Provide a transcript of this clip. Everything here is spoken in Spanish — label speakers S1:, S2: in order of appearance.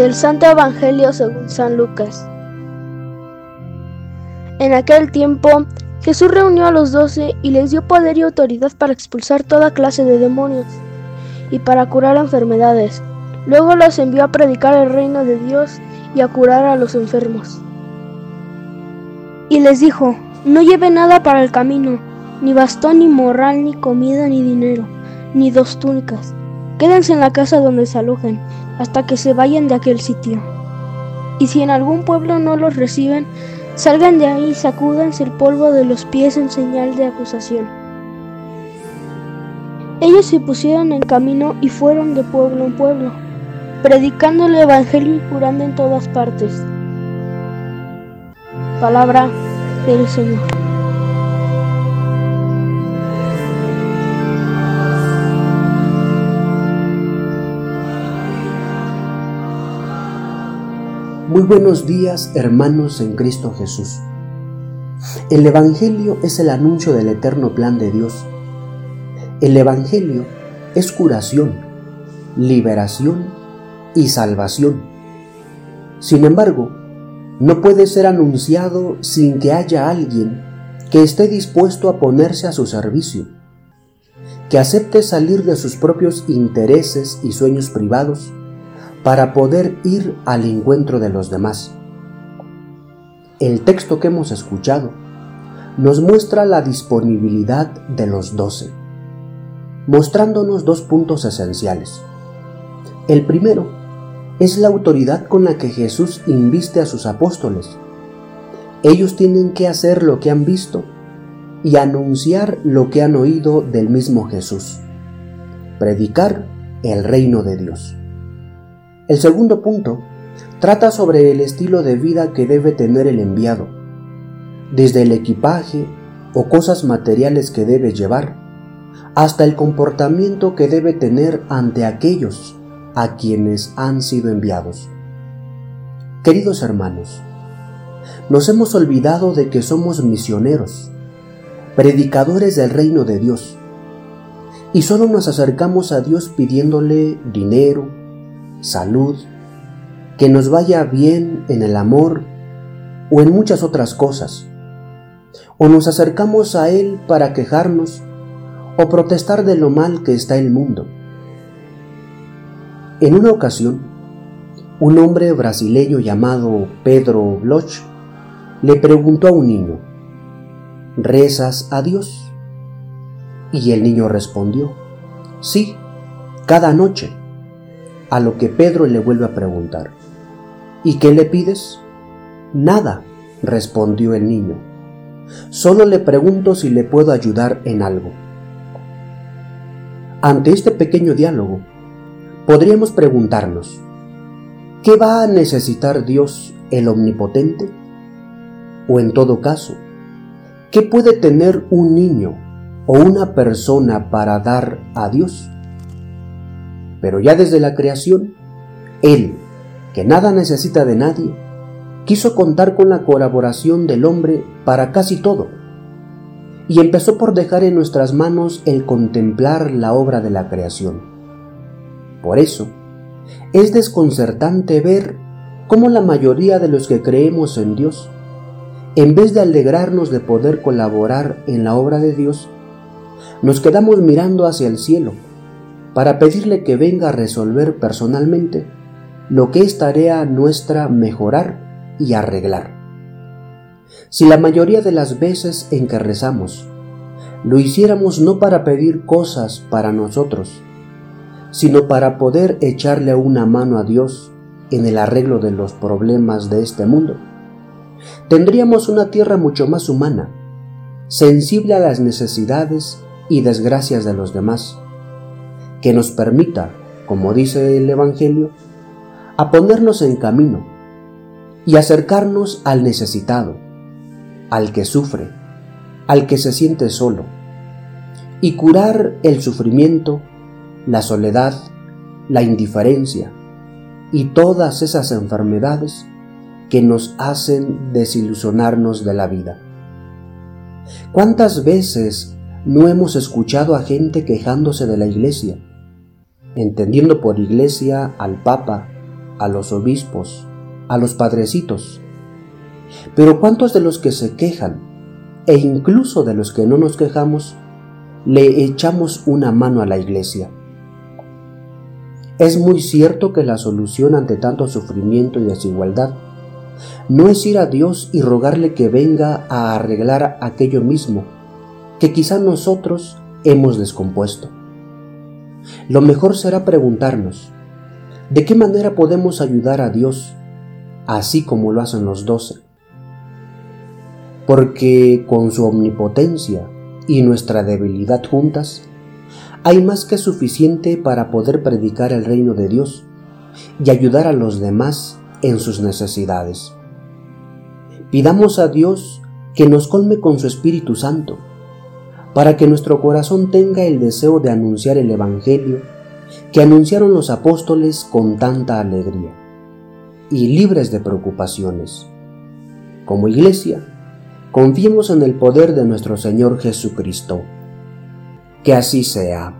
S1: Del Santo Evangelio según San Lucas. En aquel tiempo Jesús reunió a los doce y les dio poder y autoridad para expulsar toda clase de demonios y para curar enfermedades. Luego los envió a predicar el reino de Dios y a curar a los enfermos. Y les dijo, no lleve nada para el camino, ni bastón, ni morral, ni comida, ni dinero, ni dos túnicas. Quédense en la casa donde se alojen hasta que se vayan de aquel sitio. Y si en algún pueblo no los reciben, salgan de ahí y sacúdanse el polvo de los pies en señal de acusación. Ellos se pusieron en camino y fueron de pueblo en pueblo, predicando el Evangelio y curando en todas partes. Palabra del Señor.
S2: Buenos días hermanos en Cristo Jesús. El Evangelio es el anuncio del eterno plan de Dios. El Evangelio es curación, liberación y salvación. Sin embargo, no puede ser anunciado sin que haya alguien que esté dispuesto a ponerse a su servicio, que acepte salir de sus propios intereses y sueños privados para poder ir al encuentro de los demás. El texto que hemos escuchado nos muestra la disponibilidad de los doce, mostrándonos dos puntos esenciales. El primero es la autoridad con la que Jesús inviste a sus apóstoles. Ellos tienen que hacer lo que han visto y anunciar lo que han oído del mismo Jesús, predicar el reino de Dios. El segundo punto trata sobre el estilo de vida que debe tener el enviado, desde el equipaje o cosas materiales que debe llevar, hasta el comportamiento que debe tener ante aquellos a quienes han sido enviados. Queridos hermanos, nos hemos olvidado de que somos misioneros, predicadores del reino de Dios, y solo nos acercamos a Dios pidiéndole dinero, salud, que nos vaya bien en el amor o en muchas otras cosas. O nos acercamos a Él para quejarnos o protestar de lo mal que está el mundo. En una ocasión, un hombre brasileño llamado Pedro Bloch le preguntó a un niño, ¿rezas a Dios? Y el niño respondió, sí, cada noche. A lo que Pedro le vuelve a preguntar, ¿Y qué le pides? Nada, respondió el niño. Solo le pregunto si le puedo ayudar en algo. Ante este pequeño diálogo, podríamos preguntarnos, ¿qué va a necesitar Dios el Omnipotente? O en todo caso, ¿qué puede tener un niño o una persona para dar a Dios? Pero ya desde la creación, Él, que nada necesita de nadie, quiso contar con la colaboración del hombre para casi todo, y empezó por dejar en nuestras manos el contemplar la obra de la creación. Por eso, es desconcertante ver cómo la mayoría de los que creemos en Dios, en vez de alegrarnos de poder colaborar en la obra de Dios, nos quedamos mirando hacia el cielo para pedirle que venga a resolver personalmente lo que es tarea nuestra mejorar y arreglar. Si la mayoría de las veces en que rezamos lo hiciéramos no para pedir cosas para nosotros, sino para poder echarle una mano a Dios en el arreglo de los problemas de este mundo, tendríamos una tierra mucho más humana, sensible a las necesidades y desgracias de los demás, que nos permita, como dice el Evangelio, a ponernos en camino y acercarnos al necesitado, al que sufre, al que se siente solo, y curar el sufrimiento, la soledad, la indiferencia y todas esas enfermedades que nos hacen desilusionarnos de la vida. ¿Cuántas veces no hemos escuchado a gente quejándose de la iglesia? Entendiendo por iglesia al Papa, a los obispos, a los padrecitos. Pero ¿cuántos de los que se quejan, e incluso de los que no nos quejamos, le echamos una mano a la iglesia? Es muy cierto que la solución ante tanto sufrimiento y desigualdad no es ir a Dios y rogarle que venga a arreglar aquello mismo que quizá nosotros hemos descompuesto. Lo mejor será preguntarnos, ¿de qué manera podemos ayudar a Dios así como lo hacen los doce? Porque con su omnipotencia y nuestra debilidad juntas, hay más que suficiente para poder predicar el reino de Dios y ayudar a los demás en sus necesidades. Pidamos a Dios que nos colme con su Espíritu Santo, para que nuestro corazón tenga el deseo de anunciar el Evangelio que anunciaron los apóstoles con tanta alegría y libres de preocupaciones. Como iglesia, confiemos en el poder de nuestro Señor Jesucristo. Que así sea.